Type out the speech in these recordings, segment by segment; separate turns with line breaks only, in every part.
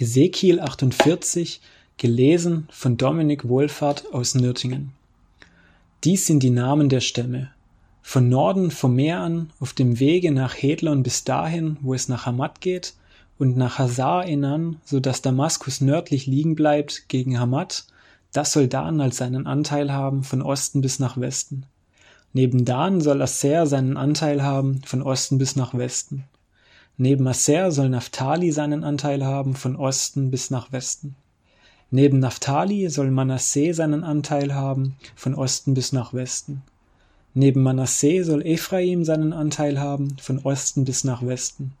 Hesekiel 48, gelesen von Dominik Wohlfahrt aus Nürtingen. Dies sind die Namen der Stämme. Von Norden vom Meer an, auf dem Wege nach Hedlon bis dahin, wo es nach Hamad geht, und nach Hazar Enan, so dass Damaskus nördlich liegen bleibt gegen Hamad, das soll Dan als seinen Anteil haben von Osten bis nach Westen. Neben Dan soll Asser seinen Anteil haben von Osten bis nach Westen. Neben Asser soll Naphtali seinen Anteil haben von Osten bis nach Westen. Neben Naphtali soll Manasseh seinen Anteil haben von Osten bis nach Westen. Neben Manasseh soll Ephraim seinen Anteil haben von Osten bis nach Westen.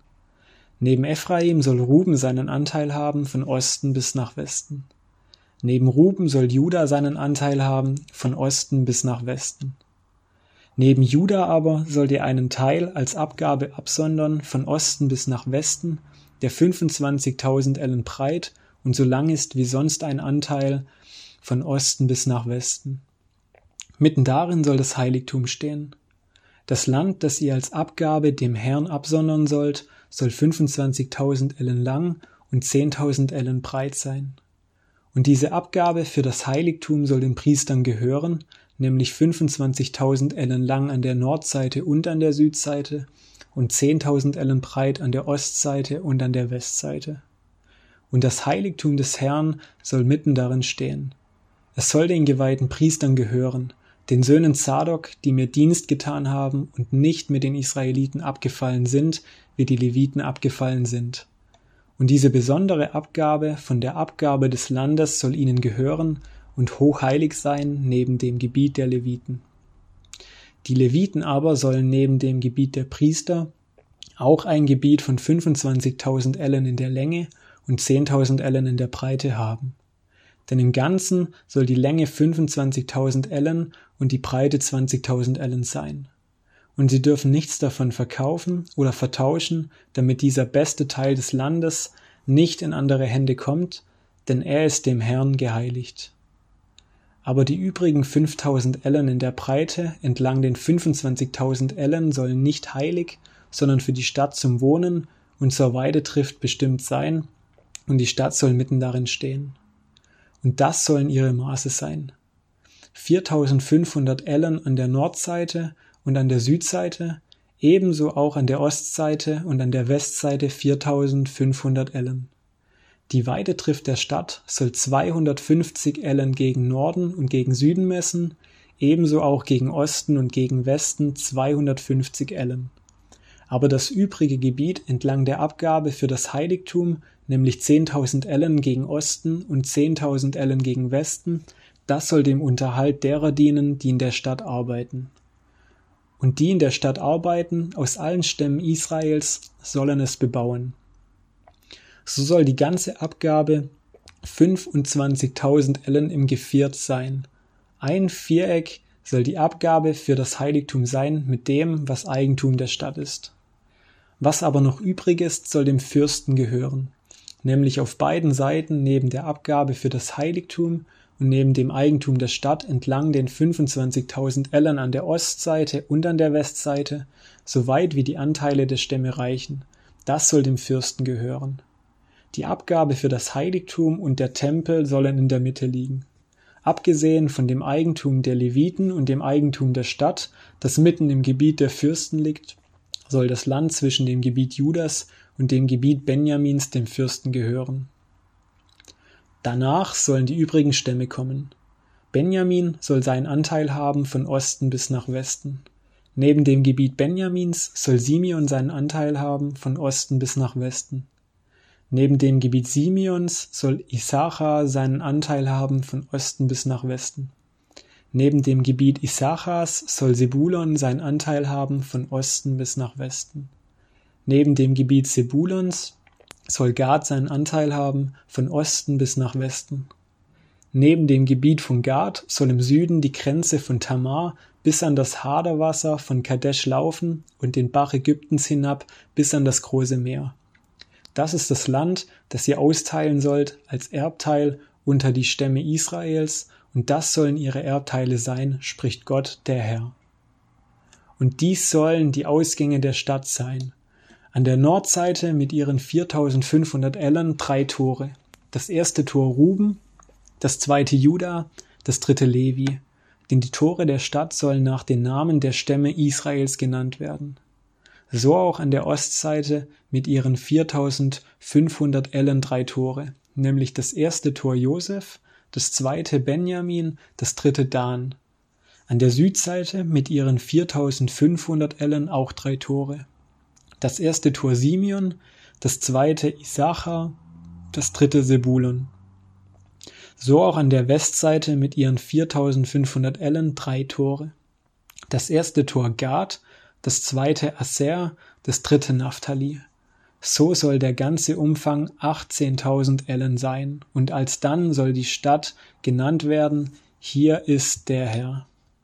Neben Ephraim soll Ruben seinen Anteil haben von Osten bis nach Westen. Neben Ruben soll Juda seinen Anteil haben von Osten bis nach Westen. Neben Juda aber sollt ihr einen Teil als Abgabe absondern von Osten bis nach Westen, der 25.000 Ellen breit und so lang ist wie sonst ein Anteil von Osten bis nach Westen. Mitten darin soll das Heiligtum stehen. Das Land, das ihr als Abgabe dem Herrn absondern sollt, soll 25.000 Ellen lang und 10.000 Ellen breit sein. Und diese Abgabe für das Heiligtum soll den Priestern gehören, nämlich 25.000 Ellen lang an der Nordseite und an der Südseite und 10.000 Ellen breit an der Ostseite und an der Westseite. Und das Heiligtum des Herrn soll mitten darin stehen. Es soll den geweihten Priestern gehören, den Söhnen Zadok, die mir Dienst getan haben und nicht mit den Israeliten abgefallen sind, wie die Leviten abgefallen sind. Und diese besondere Abgabe von der Abgabe des Landes soll ihnen gehören und hochheilig sein neben dem Gebiet der Leviten. Die Leviten aber sollen neben dem Gebiet der Priester auch ein Gebiet von 25.000 Ellen in der Länge und 10.000 Ellen in der Breite haben. Denn im Ganzen soll die Länge 25.000 Ellen und die Breite 20.000 Ellen sein. Und sie dürfen nichts davon verkaufen oder vertauschen, damit dieser beste Teil des Landes nicht in andere Hände kommt, denn er ist dem Herrn geheiligt aber die übrigen 5000 Ellen in der Breite entlang den 25.000 Ellen sollen nicht heilig, sondern für die Stadt zum Wohnen und zur Weidetrift bestimmt sein, und die Stadt soll mitten darin stehen. Und das sollen ihre Maße sein. 4500 Ellen an der Nordseite und an der Südseite, ebenso auch an der Ostseite und an der Westseite 4500 Ellen. Die Weidetrift der Stadt soll 250 Ellen gegen Norden und gegen Süden messen, ebenso auch gegen Osten und gegen Westen 250 Ellen. Aber das übrige Gebiet entlang der Abgabe für das Heiligtum, nämlich 10.000 Ellen gegen Osten und 10.000 Ellen gegen Westen, das soll dem Unterhalt derer dienen, die in der Stadt arbeiten. Und die in der Stadt arbeiten, aus allen Stämmen Israels, sollen es bebauen. So soll die ganze Abgabe 25.000 Ellen im Geviert sein. Ein Viereck soll die Abgabe für das Heiligtum sein mit dem, was Eigentum der Stadt ist. Was aber noch übrig ist, soll dem Fürsten gehören, nämlich auf beiden Seiten neben der Abgabe für das Heiligtum und neben dem Eigentum der Stadt entlang den 25.000 Ellen an der Ostseite und an der Westseite, so weit wie die Anteile der Stämme reichen. Das soll dem Fürsten gehören. Die Abgabe für das Heiligtum und der Tempel sollen in der Mitte liegen. Abgesehen von dem Eigentum der Leviten und dem Eigentum der Stadt, das mitten im Gebiet der Fürsten liegt, soll das Land zwischen dem Gebiet Judas und dem Gebiet Benjamins dem Fürsten gehören. Danach sollen die übrigen Stämme kommen. Benjamin soll seinen Anteil haben von Osten bis nach Westen. Neben dem Gebiet Benjamins soll Simeon seinen Anteil haben von Osten bis nach Westen. Neben dem Gebiet Simeons soll Issachar seinen Anteil haben von Osten bis nach Westen. Neben dem Gebiet Issachars soll Sebulon seinen Anteil haben von Osten bis nach Westen. Neben dem Gebiet Sebulons soll Gad seinen Anteil haben von Osten bis nach Westen. Neben dem Gebiet von Gad soll im Süden die Grenze von Tamar bis an das Haderwasser von Kadesh laufen und den Bach Ägyptens hinab bis an das große Meer. Das ist das Land, das ihr austeilen sollt als Erbteil unter die Stämme Israels, und das sollen ihre Erbteile sein, spricht Gott der Herr. Und dies sollen die Ausgänge der Stadt sein. An der Nordseite mit ihren 4500 Ellen drei Tore. Das erste Tor Ruben, das zweite Juda, das dritte Levi. Denn die Tore der Stadt sollen nach den Namen der Stämme Israels genannt werden. So auch an der Ostseite mit ihren 4500 Ellen drei Tore, nämlich das erste Tor Josef, das zweite Benjamin, das dritte Dan. An der Südseite mit ihren 4500 Ellen auch drei Tore. Das erste Tor Simeon, das zweite Issachar, das dritte Sebulon. So auch an der Westseite mit ihren 4500 Ellen drei Tore. Das erste Tor Gad, das zweite Aser, das dritte Naphtali. So soll der ganze Umfang 18.000 Ellen sein, und alsdann soll die Stadt genannt werden, hier ist der Herr.